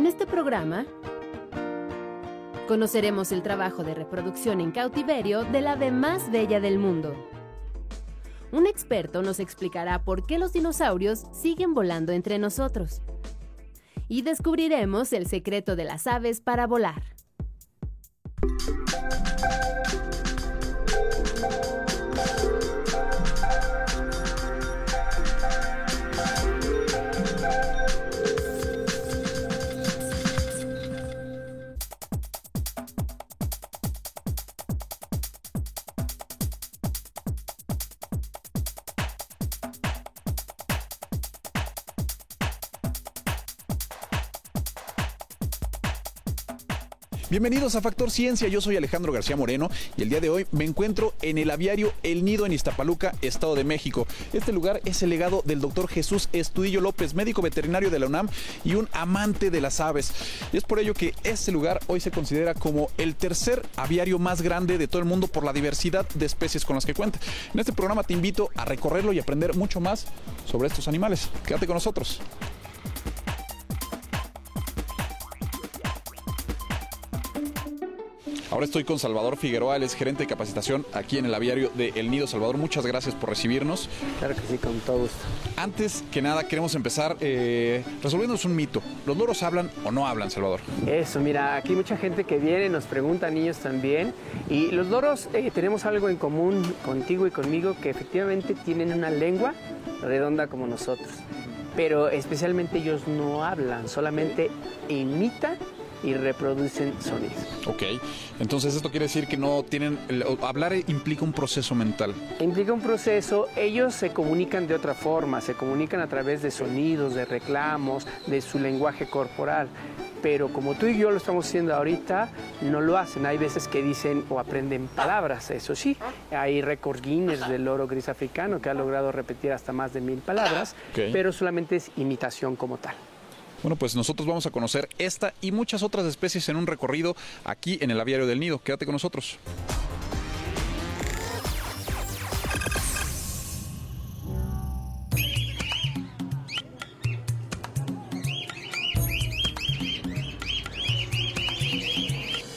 En este programa conoceremos el trabajo de reproducción en cautiverio del ave más bella del mundo. Un experto nos explicará por qué los dinosaurios siguen volando entre nosotros. Y descubriremos el secreto de las aves para volar. Bienvenidos a Factor Ciencia, yo soy Alejandro García Moreno y el día de hoy me encuentro en el aviario El Nido en Iztapaluca, Estado de México. Este lugar es el legado del doctor Jesús Estudillo López, médico veterinario de la UNAM y un amante de las aves. Y es por ello que este lugar hoy se considera como el tercer aviario más grande de todo el mundo por la diversidad de especies con las que cuenta. En este programa te invito a recorrerlo y aprender mucho más sobre estos animales. Quédate con nosotros. Ahora estoy con Salvador Figueroa, él es gerente de capacitación aquí en el aviario de El Nido. Salvador, muchas gracias por recibirnos. Claro que sí, con todo gusto. Antes que nada, queremos empezar eh, resolviéndonos un mito. ¿Los loros hablan o no hablan, Salvador? Eso, mira, aquí mucha gente que viene nos pregunta, niños también, y los loros eh, tenemos algo en común contigo y conmigo, que efectivamente tienen una lengua redonda como nosotros, pero especialmente ellos no hablan, solamente imitan y reproducen sonidos. Ok, entonces esto quiere decir que no tienen, hablar implica un proceso mental. Implica un proceso, ellos se comunican de otra forma, se comunican a través de sonidos, de reclamos, de su lenguaje corporal. Pero como tú y yo lo estamos haciendo ahorita, no lo hacen. Hay veces que dicen o aprenden palabras, eso sí. Hay récord Guinness del loro gris africano que ha logrado repetir hasta más de mil palabras, Ok. pero solamente es imitación como tal. Bueno, pues nosotros vamos a conocer esta y muchas otras especies en un recorrido aquí en el aviario del Nido. Quédate con nosotros.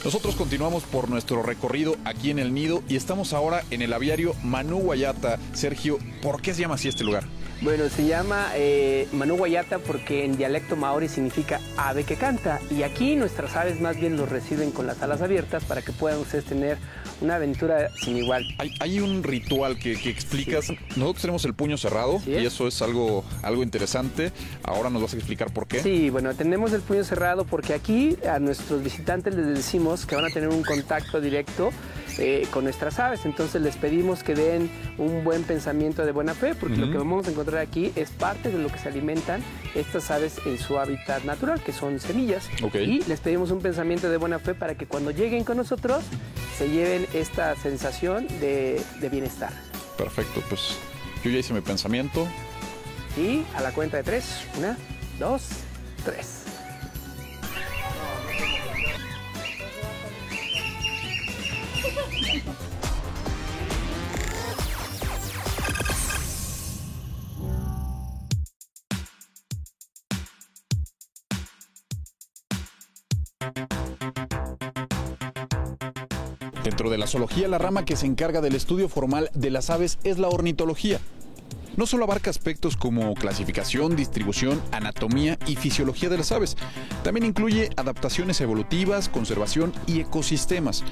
Nosotros continuamos por nuestro recorrido aquí en el Nido y estamos ahora en el aviario Manu Guayata. Sergio, ¿por qué se llama así este lugar? Bueno, se llama eh, Manu Guayata porque en dialecto maori significa ave que canta. Y aquí nuestras aves más bien los reciben con las alas abiertas para que puedan ustedes tener una aventura sin igual. Hay, hay un ritual que, que explicas. Nosotros tenemos el puño cerrado y es. eso es algo, algo interesante. Ahora nos vas a explicar por qué. Sí, bueno, tenemos el puño cerrado porque aquí a nuestros visitantes les decimos que van a tener un contacto directo eh, con nuestras aves. Entonces les pedimos que den un buen pensamiento de buena fe porque lo que vamos a encontrar aquí es parte de lo que se alimentan estas aves en su hábitat natural, que son semillas. Y les pedimos un pensamiento de buena fe para que cuando lleguen con nosotros se lleven esta sensación de, de bienestar. Perfecto, pues yo ya hice mi pensamiento. Y a la cuenta de tres, una, dos, tres. De la zoología, la rama que se encarga del estudio formal de las aves es la ornitología. No solo abarca aspectos como clasificación, distribución, anatomía y fisiología de las aves, también incluye adaptaciones evolutivas, conservación y ecosistemas.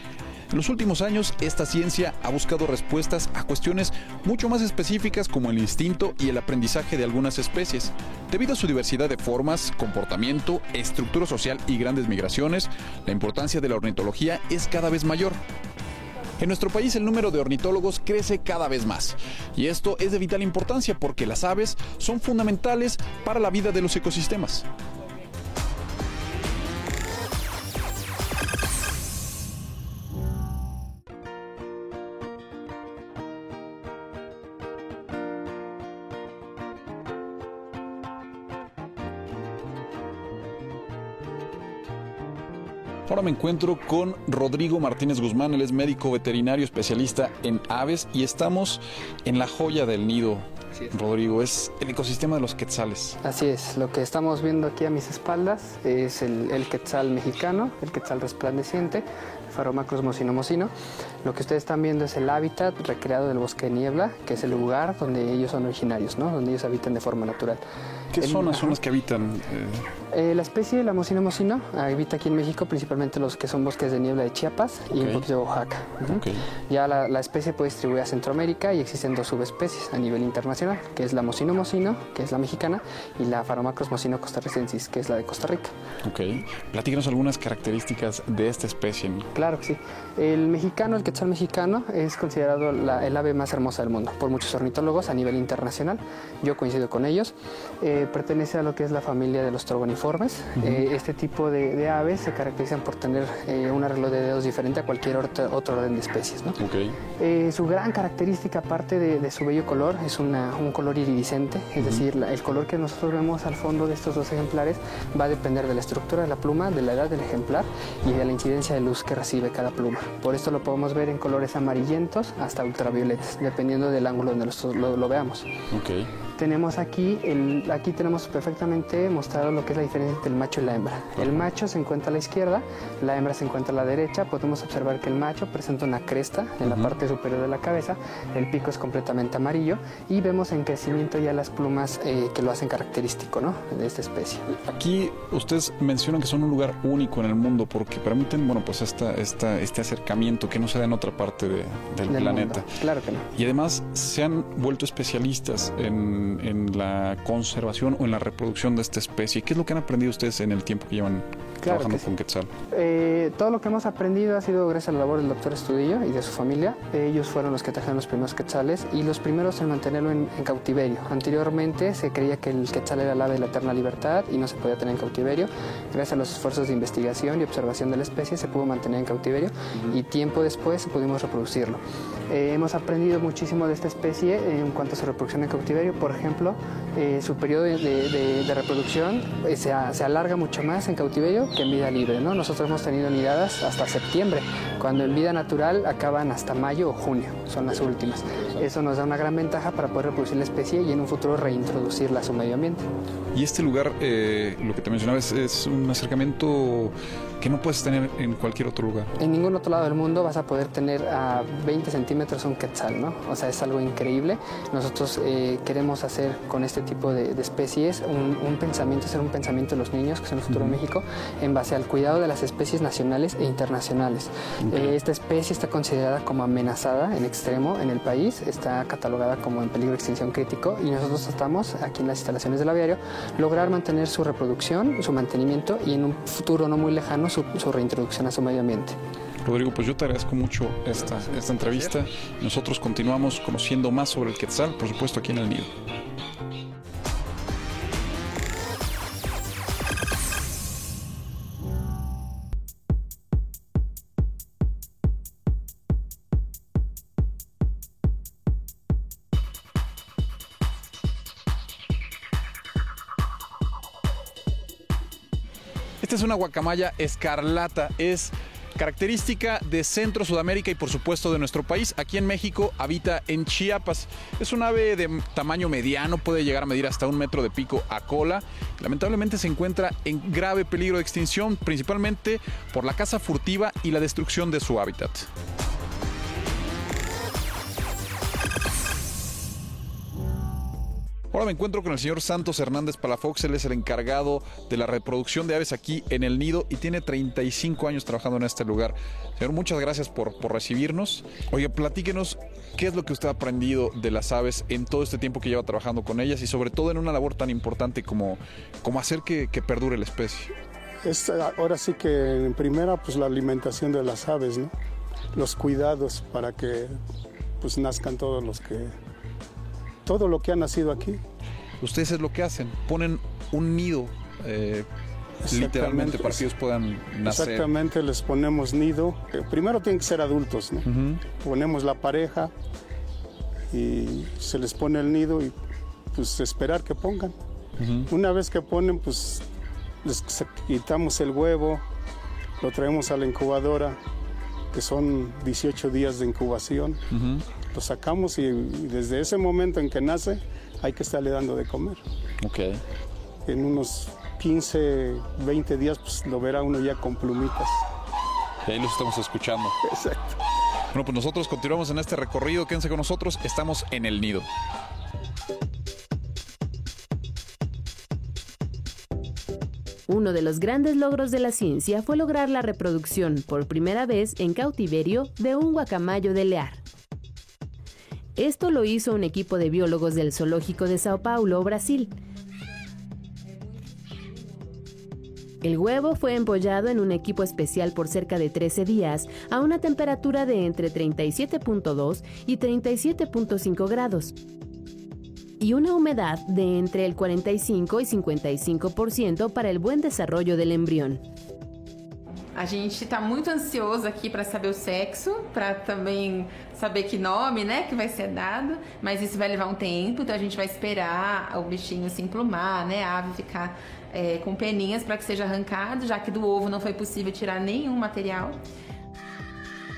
En los últimos años, esta ciencia ha buscado respuestas a cuestiones mucho más específicas como el instinto y el aprendizaje de algunas especies. Debido a su diversidad de formas, comportamiento, estructura social y grandes migraciones, la importancia de la ornitología es cada vez mayor. En nuestro país el número de ornitólogos crece cada vez más y esto es de vital importancia porque las aves son fundamentales para la vida de los ecosistemas. Ahora me encuentro con Rodrigo Martínez Guzmán, él es médico veterinario especialista en aves y estamos en la joya del nido. Rodrigo, es el ecosistema de los quetzales. Así es, lo que estamos viendo aquí a mis espaldas es el, el quetzal mexicano, el quetzal resplandeciente, Pharomacros mocino mocino. Lo que ustedes están viendo es el hábitat recreado del bosque de niebla, que es el lugar donde ellos son originarios, ¿no? donde ellos habitan de forma natural. ¿Qué zonas son las que habitan? Eh? la especie de la mocino mocino habita aquí en México, principalmente los que son bosques de niebla de Chiapas y un poquito de Oaxaca. Ya la, la, especie puede distribuir a Centroamérica y existen dos subespecies a nivel internacional, que es la mocino mocino, que es la mexicana, y la Pharomacros mocino costarricensis, que es la de Costa Rica. Ok. Platícanos algunas características de esta especie. Claro que sí. El mexicano, el quetzal mexicano, es considerado el ave más hermosa del mundo por muchos ornitólogos a nivel internacional. Yo coincido con ellos. Eh, pertenece a lo que es la familia de los trogoniformes. Eh, este tipo de, aves se caracterizan por tener eh, un arreglo de dedos diferente a cualquier otro, orden de especies. ¿no? su gran característica, aparte de, su bello color, es un color iridiscente. Es decir, el color que nosotros vemos al fondo de estos dos ejemplares va a depender de la estructura de la pluma, de la edad del ejemplar y de la incidencia de luz que recibe cada pluma. Por esto lo podemos ver en colores amarillentos hasta ultravioletas, dependiendo del ángulo donde lo, lo, veamos. Okay tenemos aquí, el, aquí tenemos perfectamente mostrado lo que es la diferencia entre el macho y la hembra. El macho se encuentra a la izquierda, la hembra se encuentra a la derecha. Podemos observar que el macho presenta una cresta en la parte superior de la cabeza, el pico es completamente amarillo y vemos en crecimiento ya las plumas eh, que lo hacen característico ¿no? de esta especie. Aquí ustedes mencionan que son un lugar único en el mundo porque permiten bueno, pues esta, esta, este acercamiento que no se da en otra parte del, planeta. Claro que no. Y además se han vuelto especialistas en en, la conservación o en la reproducción de esta especie? ¿Qué es lo que han aprendido ustedes en el tiempo que llevan trabajando con Quetzal? Eh, todo lo que hemos aprendido ha sido gracias a la labor del doctor Estudillo y de su familia. Ellos fueron los que trajeron los primeros quetzales y los primeros en mantenerlo en, cautiverio. Anteriormente se creía que el quetzal era el ave de la eterna libertad y no se podía tener en cautiverio. Gracias a los esfuerzos de investigación y observación de la especie se pudo mantener en cautiverio y tiempo después pudimos reproducirlo. Eh, hemos aprendido muchísimo de esta especie en cuanto a su reproducción en cautiverio. Por ejemplo, eh, su periodo de, reproducción eh, se, alarga mucho más en cautiverio que en vida libre. ¿no? Nosotros hemos tenido nidadas hasta septiembre, cuando en vida natural acaban hasta mayo o junio, son las últimas. Eso nos da una gran ventaja para poder reproducir la especie y en un futuro reintroducirla a su medio ambiente. Y este lugar, eh, lo que te mencionaba, es un acercamiento que no puedes tener en cualquier otro lugar. En ningún otro lado del mundo vas a poder tener a 20 centímetros un quetzal, ¿no? O sea, es algo increíble. Nosotros eh, queremos hacer con este tipo de, especies un, pensamiento, hacer un pensamiento de los niños, que son el futuro de México, en base al cuidado de las especies nacionales e internacionales. Eh, esta especie está considerada como amenazada en extremo en el país, está catalogada como en peligro de extinción crítico y nosotros tratamos aquí en las instalaciones del aviario lograr mantener su reproducción, su mantenimiento y en un futuro no muy lejano su, reintroducción a su medio ambiente. Rodrigo, pues yo te agradezco mucho esta, esta entrevista. Nosotros continuamos conociendo más sobre el Quetzal, por supuesto, aquí en el Nido. Esta es una guacamaya escarlata. Es característica de Centro Sudamérica y por supuesto de nuestro país. Aquí en México habita en Chiapas. Es un ave de tamaño mediano, puede llegar a medir hasta un metro de pico a cola. Lamentablemente se encuentra en grave peligro de extinción, principalmente por la caza furtiva y la destrucción de su hábitat. Ahora me encuentro con el señor Santos Hernández Palafox, él es el encargado de la reproducción de aves aquí en el nido y tiene 35 años trabajando en este lugar. Señor, muchas gracias por, recibirnos. Oye, platíquenos qué es lo que usted ha aprendido de las aves en todo este tiempo que lleva trabajando con ellas y sobre todo en una labor tan importante como, como hacer que, perdure la especie. ahora sí que en primera pues la alimentación de las aves, los cuidados para que pues nazcan todos los que todo lo que ha nacido aquí. Ustedes es lo que hacen, ponen un nido eh, literalmente para que ellos puedan nacer. Exactamente, les ponemos nido. Primero tienen que ser adultos, ¿no? Ponemos la pareja y se les pone el nido y pues esperar que pongan. Una vez que ponen, pues les quitamos el huevo, lo traemos a la incubadora, que son 18 días de incubación lo sacamos y, desde ese momento en que nace hay que estarle dando de comer. Ok. En unos 15, 20 días, pues lo verá uno ya con plumitas. Y ahí los estamos escuchando. Exacto. Bueno, pues nosotros continuamos en este recorrido. Quédense con nosotros. Estamos en el nido. Uno de los grandes logros de la ciencia fue lograr la reproducción, por primera vez en cautiverio, de un guacamayo de lear. Esto lo hizo un equipo de biólogos del Zoológico de Sao Paulo, Brasil. El huevo fue empollado en un equipo especial por cerca de 13 días a una temperatura de entre 37.2 y 37.5 grados y una humedad de entre el 45 y 55% para el buen desarrollo del embrión. A gente está muito ansioso aqui para saber o sexo, para também saber que nome, né, que vai ser dado, mas isso vai levar um tempo, então a gente vai esperar o bichinho se emplumar, né, a ave ficar é, com peninhas para que seja arrancado, já que do ovo não foi possível tirar nenhum material.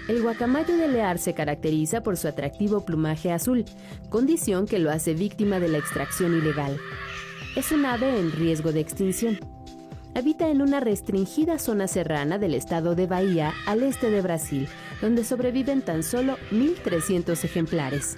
El guacamayo de Lear se caracteriza por su atractivo plumaje azul, condición que lo hace víctima de la extracción ilegal. Es un ave en riesgo de extinción. Habita en una restringida zona serrana del estado de Bahía, al este de Brasil, donde sobreviven tan solo 1.300 ejemplares.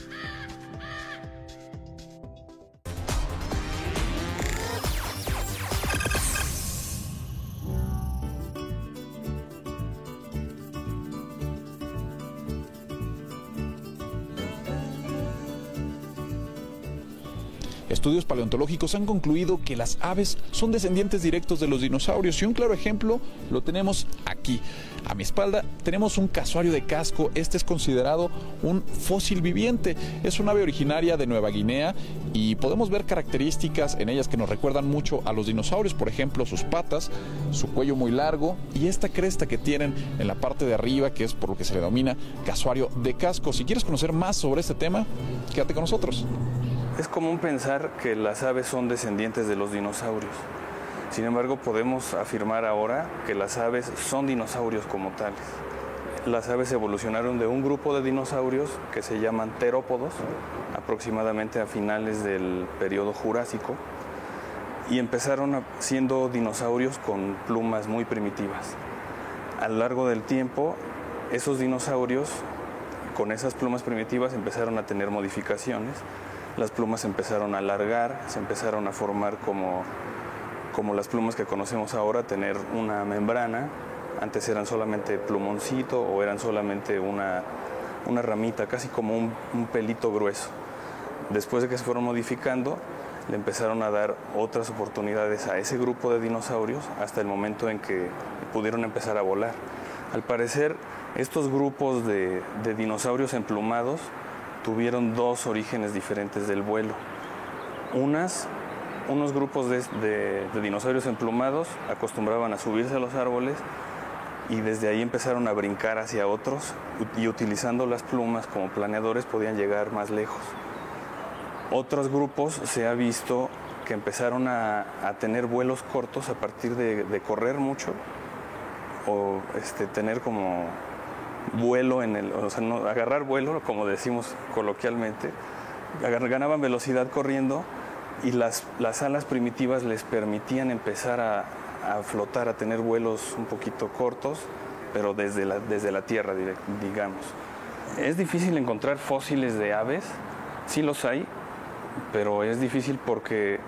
Estudios paleontológicos han concluido que las aves son descendientes directos de los dinosaurios y un claro ejemplo lo tenemos aquí. A mi espalda tenemos un casuario de casco. Este es considerado un fósil viviente. Es un ave originaria de Nueva Guinea y podemos ver características en ellas que nos recuerdan mucho a los dinosaurios. Por ejemplo, sus patas, su cuello muy largo y esta cresta que tienen en la parte de arriba, que es por lo que se le denomina casuario de casco. Si quieres conocer más sobre este tema, quédate con nosotros. Es común pensar que las aves son descendientes de los dinosaurios. Sin embargo, podemos afirmar ahora que las aves son dinosaurios como tales. Las aves evolucionaron de un grupo de dinosaurios que se llaman terópodos, aproximadamente a finales del periodo Jurásico, y empezaron siendo dinosaurios con plumas muy primitivas. A lo largo del tiempo, esos dinosaurios con esas plumas primitivas empezaron a tener modificaciones las plumas se empezaron a alargar, se empezaron a formar como, como las plumas que conocemos ahora, tener una membrana. Antes eran solamente plumoncito o eran solamente una, una ramita, casi como un, un pelito grueso. Después de que se fueron modificando, le empezaron a dar otras oportunidades a ese grupo de dinosaurios hasta el momento en que pudieron empezar a volar. Al parecer, estos grupos de, de dinosaurios emplumados tuvieron dos orígenes diferentes del vuelo. Unas, unos grupos de, de, dinosaurios emplumados acostumbraban a subirse a los árboles y desde ahí empezaron a brincar hacia otros y utilizando las plumas como planeadores podían llegar más lejos. Otros grupos se ha visto que empezaron a, a tener vuelos cortos a partir de, de correr mucho o este, tener como vuelo en el, o sea, agarrar vuelo, como decimos coloquialmente, ganaban velocidad corriendo y las, las alas primitivas les permitían empezar a, a, flotar, a tener vuelos un poquito cortos, pero desde la, desde la tierra, digamos. Es difícil encontrar fósiles de aves, sí los hay, pero es difícil porque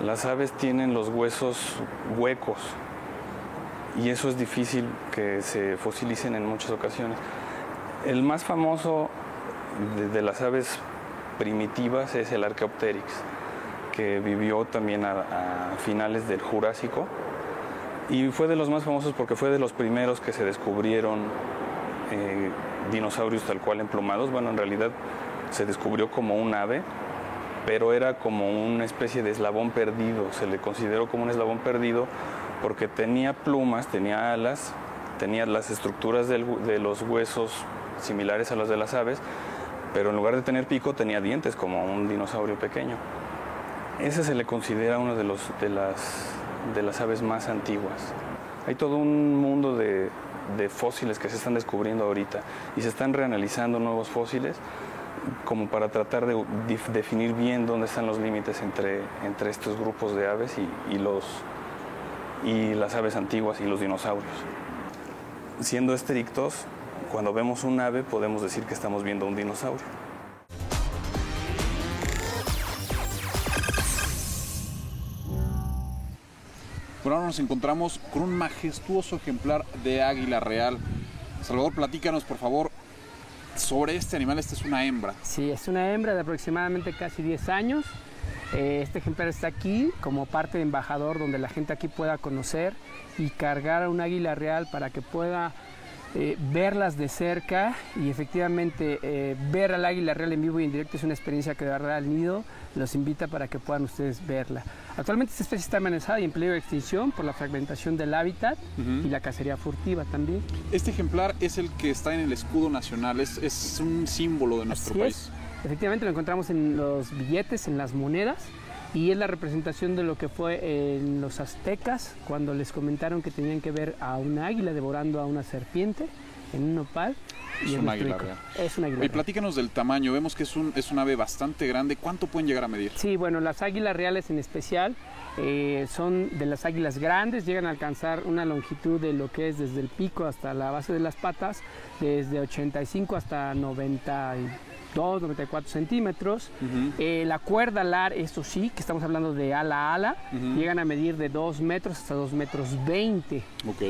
las aves tienen los huesos huecos, y eso es difícil que se fosilicen en muchas ocasiones. El más famoso de, las aves primitivas es el Archaeopteryx, que vivió también a, a, finales del Jurásico y fue de los más famosos porque fue de los primeros que se descubrieron eh, dinosaurios tal cual emplumados. Bueno, en realidad se descubrió como un ave, pero era como una especie de eslabón perdido, se le consideró como un eslabón perdido porque tenía plumas, tenía alas, tenía las estructuras de los huesos similares a las de las aves, pero en lugar de tener pico tenía dientes como un dinosaurio pequeño. Ese se le considera uno de, las, aves más antiguas. Hay todo un mundo de, fósiles que se están descubriendo ahorita y se están reanalizando nuevos fósiles como para tratar de definir bien dónde están los límites entre estos grupos de aves y, los, y las aves antiguas y los dinosaurios. Siendo estrictos, cuando vemos un ave podemos decir que estamos viendo un dinosaurio. Por ahora nos encontramos con un majestuoso ejemplar de águila real. Salvador, platícanos por favor sobre este animal. Esta es una hembra. Sí, es una hembra de aproximadamente casi 10 años. Eh, este ejemplar está aquí como parte de embajador donde la gente aquí pueda conocer y cargar a un águila real para que pueda eh, verlas de cerca y efectivamente eh, ver al águila real en vivo y en directo es una experiencia que dará al nido. Los invita para que puedan ustedes verla. Actualmente esta especie está amenazada y en peligro de extinción por la fragmentación del hábitat y la cacería furtiva también. Este ejemplar es el que está en el escudo nacional, es, es un símbolo de nuestro país. Efectivamente lo encontramos en los billetes, en las monedas y es la representación de lo que fue en los aztecas cuando les comentaron que tenían que ver a una águila devorando a una serpiente en un nopal. Es un águila real. Es un águila Y platícanos del tamaño. Vemos que es un, es un ave bastante grande. ¿Cuánto pueden llegar a medir? Sí, bueno, las águilas reales en especial eh, son de las águilas grandes. Llegan a alcanzar una longitud de lo que es desde el pico hasta la base de las patas, desde 85 hasta 90 94 centímetros. Eh, la cuerda alar, esto sí, que estamos hablando de ala a ala, llegan a medir de 2 metros hasta 2 metros 20. Ok.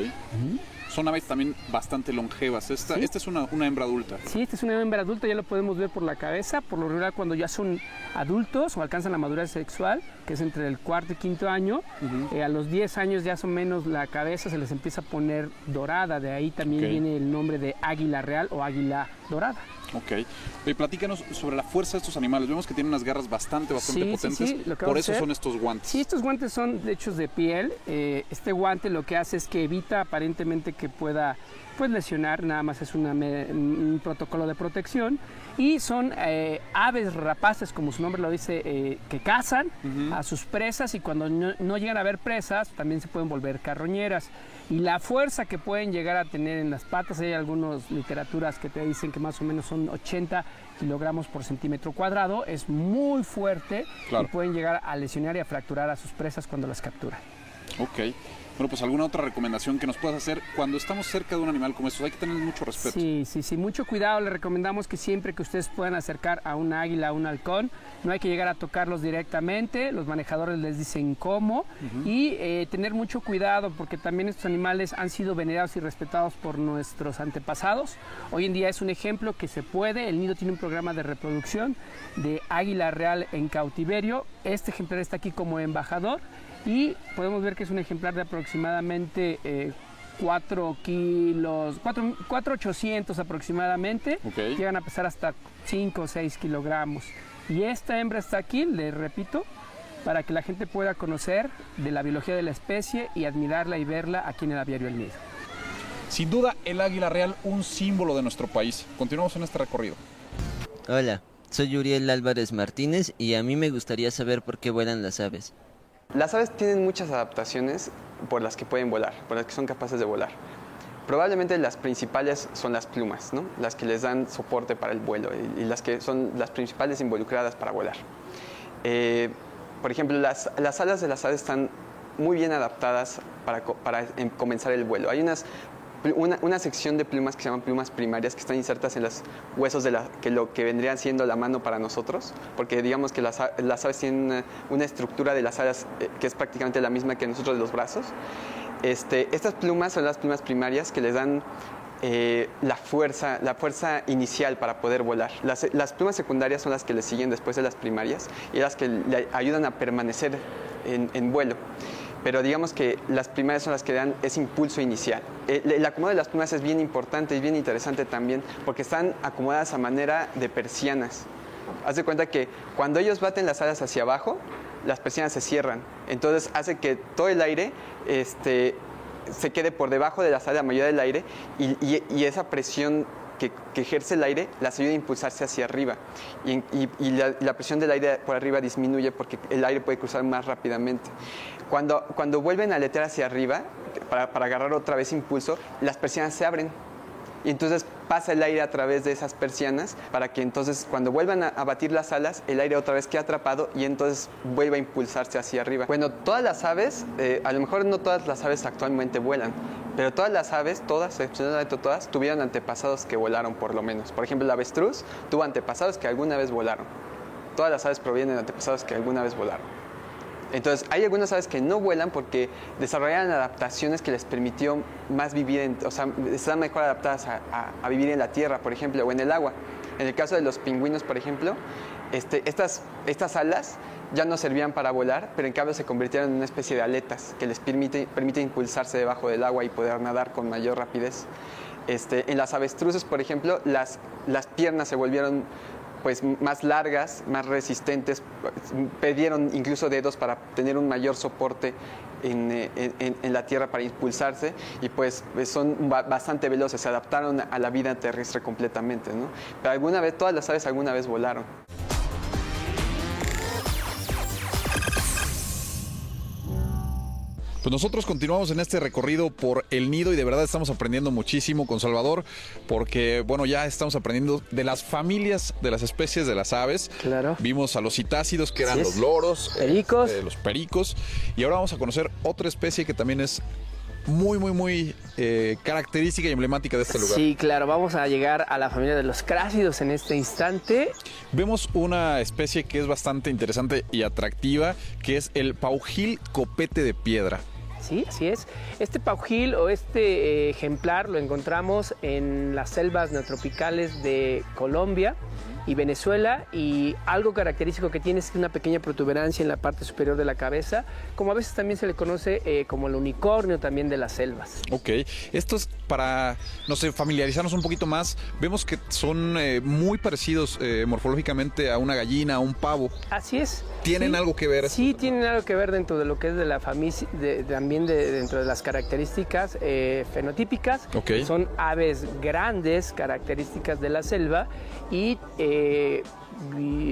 Son aves también bastante longevas. Esta, esta es una, hembra adulta. Sí, esta es una hembra adulta, ya lo podemos ver por la cabeza. Por lo regular, cuando ya son adultos o alcanzan la madurez sexual, que es entre el cuarto y quinto año, eh, a los 10 años ya son menos la cabeza se les empieza a poner dorada. De ahí también viene el nombre de águila real o águila dorada. Ok. Y platícanos sobre la fuerza de estos animales. Vemos que tienen unas garras bastante, bastante potentes. Por eso son estos guantes. Sí, estos guantes son hechos de piel. Eh, este guante lo que hace es que evita aparentemente que pueda pues, lesionar, nada más es un protocolo de protección. Y son eh, aves rapaces, como su nombre lo dice, eh, que cazan a sus presas y cuando no, no llegan a ver presas también se pueden volver carroñeras y la fuerza que pueden llegar a tener en las patas. Hay algunas literaturas que te dicen que más o menos son 80 kilogramos por centímetro cuadrado. Es muy fuerte y pueden llegar a lesionar y a fracturar a sus presas cuando las capturan. Ok. Bueno, pues alguna otra recomendación que nos puedas hacer cuando estamos cerca de un animal como estos, hay que tener mucho respeto. Sí, sí, sí, mucho cuidado. Le recomendamos que siempre que ustedes puedan acercar a un águila, a un halcón, no hay que llegar a tocarlos directamente, los manejadores les dicen cómo y eh, tener mucho cuidado porque también estos animales han sido venerados y respetados por nuestros antepasados. Hoy en día es un ejemplo que se puede, el nido tiene un programa de reproducción de águila real en cautiverio. Este ejemplar está aquí como embajador y podemos ver que es un ejemplar de aproximadamente 4 eh, kilos, 4,800 aproximadamente, llegan a pesar hasta 5 o 6 kilogramos. Y esta hembra está aquí, le repito, para que la gente pueda conocer de la biología de la especie y admirarla y verla aquí en el aviario El Nido. Sin duda, el águila real, un símbolo de nuestro país. Continuamos en este recorrido. Hola, soy Uriel Álvarez Martínez y a mí me gustaría saber por qué vuelan las aves. Las aves tienen muchas adaptaciones por las que pueden volar, por las que son capaces de volar. Probablemente las principales son las plumas, ¿no? las que les dan soporte para el vuelo y, las que son las principales involucradas para volar. Eh, por ejemplo, las, las, alas de las aves están muy bien adaptadas para, para em, comenzar el vuelo. Hay unas una, sección de plumas que se llaman plumas primarias que están insertas en los huesos de la, que lo que vendrían siendo la mano para nosotros, porque digamos que las, aves tienen una, estructura de las alas eh, que es prácticamente la misma que nosotros de los brazos. Este, estas plumas son las plumas primarias que les dan eh, la, fuerza, la fuerza inicial para poder volar. Las, las, plumas secundarias son las que le siguen después de las primarias y las que le ayudan a permanecer en vuelo pero digamos que las primarias son las que dan ese impulso inicial. Eh, el, acomodo de las plumas es bien importante y bien interesante también porque están acomodadas a manera de persianas. Haz de cuenta que cuando ellos baten las alas hacia abajo, las persianas se cierran. Entonces hace que todo el aire este, se quede por debajo de la sala, la mayoría del aire, y esa presión que, ejerce el aire las ayuda a impulsarse hacia arriba y, la, presión del aire por arriba disminuye porque el aire puede cruzar más rápidamente. Cuando, cuando vuelven a aletear hacia arriba para, para agarrar otra vez impulso, las persianas se abren y entonces pasa el aire a través de esas persianas para que entonces cuando vuelvan a, batir las alas, el aire otra vez quede atrapado y entonces vuelva a impulsarse hacia arriba. Bueno, todas las aves, eh, a lo mejor no todas las aves actualmente vuelan, pero todas las aves, todas, excepcionalmente todas, tuvieron antepasados que volaron por lo menos. Por ejemplo, el avestruz tuvo antepasados que alguna vez volaron. Todas las aves provienen de antepasados que alguna vez volaron. Entonces, hay algunas aves que no vuelan porque desarrollaron adaptaciones que les permitió más vivir, o sea, están mejor adaptadas a, vivir en la tierra, por ejemplo, o en el agua. En el caso de los pingüinos, por ejemplo, este, estas, alas ya no servían para volar, pero en cambio se convirtieron en una especie de aletas que les permite, impulsarse debajo del agua y poder nadar con mayor rapidez. Este, en las avestruces, por ejemplo, las piernas se volvieron pues más largas, más resistentes, pidieron incluso dedos para tener un mayor soporte en, en, la tierra para impulsarse y pues, pues son bastante veloces, se adaptaron a la vida terrestre completamente, ¿no? Pero alguna vez, todas las aves alguna vez volaron. Pues nosotros continuamos en este recorrido por el nido y de verdad estamos aprendiendo muchísimo con Salvador porque, bueno, ya estamos aprendiendo de las familias de las especies de las aves. Claro. Vimos a los citácidos que eran los loros, pericos. Eh, los pericos y ahora vamos a conocer otra especie que también es muy, muy, muy eh, característica y emblemática de este lugar. Sí, claro, vamos a llegar a la familia de los crácidos en este instante. Vemos una especie que es bastante interesante y atractiva, que es el paujil copete de piedra. Sí, es. Este paujil o este eh, ejemplar lo encontramos en las selvas neotropicales de Colombia y Venezuela y algo característico que tiene es una pequeña protuberancia en la parte superior de la cabeza, como a veces también se le conoce eh, como el unicornio también de las selvas. Ok, esto es para, no sé, familiarizarnos un poquito más, vemos que son eh, muy parecidos eh, morfológicamente a una gallina, a un pavo. Así es. ¿Tienen algo que ver? Sí, tienen algo que ver dentro de lo que es de la familia, también dentro de las características fenotípicas. Okay. Son aves grandes, características de la selva y eh,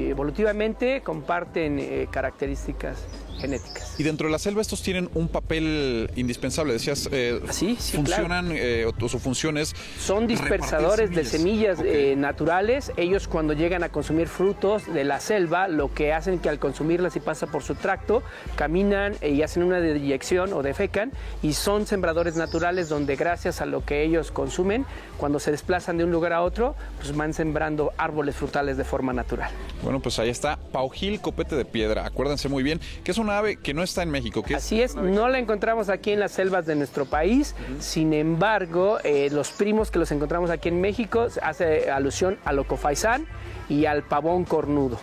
evolutivamente comparten eh, características genéticas. Y dentro de la selva estos tienen un papel indispensable, decías, eh, sí, funcionan, eh, o su función es... Son dispersadores de semillas. eh, naturales, ellos cuando llegan a consumir frutos de la selva, lo que hacen que al consumirlas y pasa por su tracto, caminan y hacen una deyección o defecan y son sembradores naturales donde gracias a lo que ellos consumen, cuando se desplazan de un lugar a otro, pues van sembrando árboles frutales de forma natural. Bueno, pues ahí está Paujil Copete de Piedra, acuérdense muy bien que es un ave que no está en México. Que Así es, no la encontramos aquí en las selvas de nuestro país. Sin embargo, eh, los primos que los encontramos aquí en México hace alusión al locofaisán y al pavón cornudo.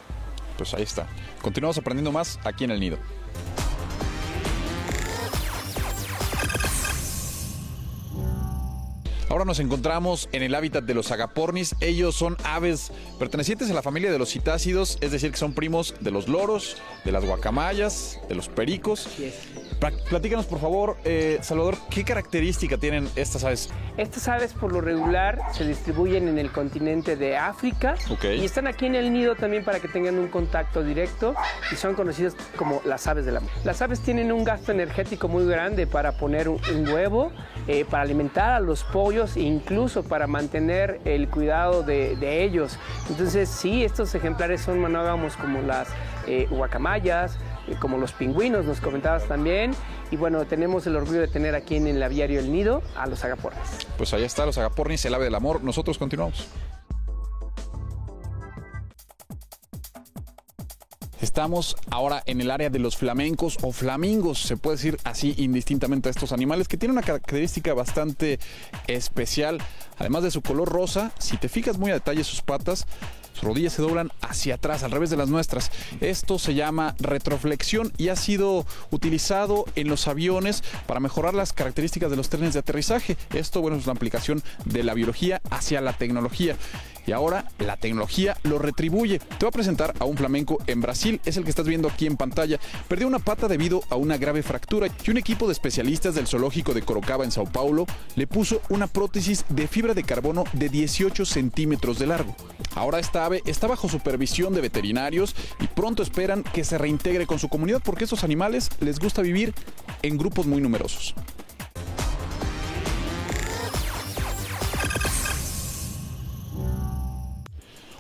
Pues ahí está. Continuamos aprendiendo más aquí en el nido. Ahora nos encontramos en el hábitat de los agapornis. Ellos son aves pertenecientes a la familia de los citácidos, es decir, que son primos de los loros, de las guacamayas, de los pericos. Platícanos, por favor, eh, Salvador, ¿qué característica tienen estas aves? Estas aves, por lo regular, se distribuyen en el continente de África y están aquí en el nido también para que tengan un contacto directo y son conocidas como las aves del amor. Las aves tienen un gasto energético muy grande para poner un, huevo, eh, para alimentar a los pollos e incluso para mantener el cuidado de, ellos. Entonces, sí, estos ejemplares son monógamos como las eh, guacamayas, como los pingüinos, nos comentabas también. Y bueno, tenemos el orgullo de tener aquí en el aviario El Nido a los agapornis. Pues ahí está, los agapornis, el ave del amor. Nosotros continuamos. Estamos ahora en el área de los flamencos o flamingos, se puede decir así indistintamente a estos animales, que tienen una característica bastante especial. Además de su color rosa, si te fijas muy a detalle sus patas, sus rodillas se doblan hacia atrás, al revés de las nuestras. Esto se llama retroflexión y ha sido utilizado en los aviones para mejorar las características de los trenes de aterrizaje. Esto, bueno, es una aplicación de la biología hacia la tecnología y ahora la tecnología lo retribuye. Te voy a presentar a un flamenco en Brasil, es el que estás viendo aquí en pantalla. Perdió una pata debido a una grave fractura y un equipo de especialistas del zoológico de Corocaba en Sao Paulo le puso una prótesis de fibra de carbono de 18 centímetros de largo. Ahora esta ave está bajo supervisión de veterinarios y pronto esperan que se reintegre con su comunidad porque estos animales les gusta vivir en grupos muy numerosos.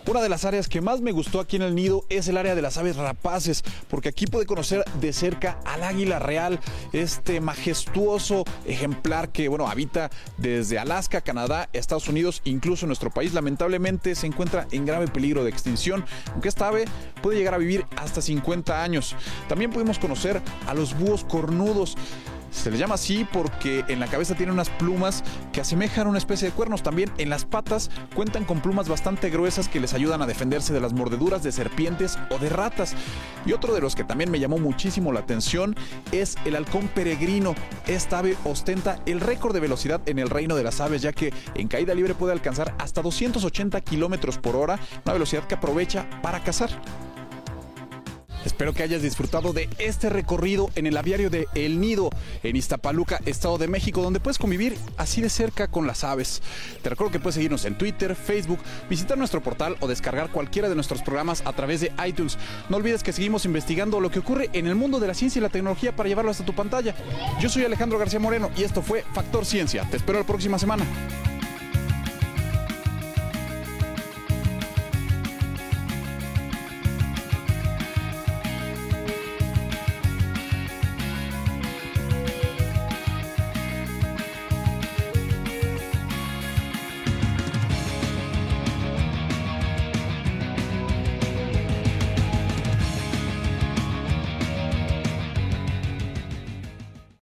Una de las áreas que más me gustó aquí en el nido es el área de las aves rapaces, porque aquí puede conocer de cerca al águila real, este majestuoso ejemplar que, bueno, habita desde Alaska, Canadá, Estados Unidos, incluso nuestro país. Lamentablemente se encuentra en grave peligro de extinción, aunque esta ave puede llegar a vivir hasta 50 años. También pudimos conocer a los búhos cornudos. Se les llama así porque en la cabeza tienen unas plumas que asemejan una especie de cuernos. También en las patas cuentan con plumas bastante gruesas que les ayudan a defenderse de las mordeduras de serpientes o de ratas. Y otro de los que también me llamó muchísimo la atención es el halcón peregrino. Esta ave ostenta el récord de velocidad en el reino de las aves, ya que en caída libre puede alcanzar hasta 280 kilómetros por hora, una velocidad que aprovecha para cazar. Espero que hayas disfrutado de este recorrido en el aviario de El Nido, en Iztapaluca, Estado de México, donde puedes convivir así de cerca con las aves. Te recuerdo que puedes seguirnos en Twitter, Facebook, visitar nuestro portal o descargar cualquiera de nuestros programas a través de iTunes. No olvides que seguimos investigando lo que ocurre en el mundo de la ciencia y la tecnología para llevarlo hasta tu pantalla. Yo soy Alejandro García Moreno y esto fue Factor Ciencia. Te espero la próxima semana.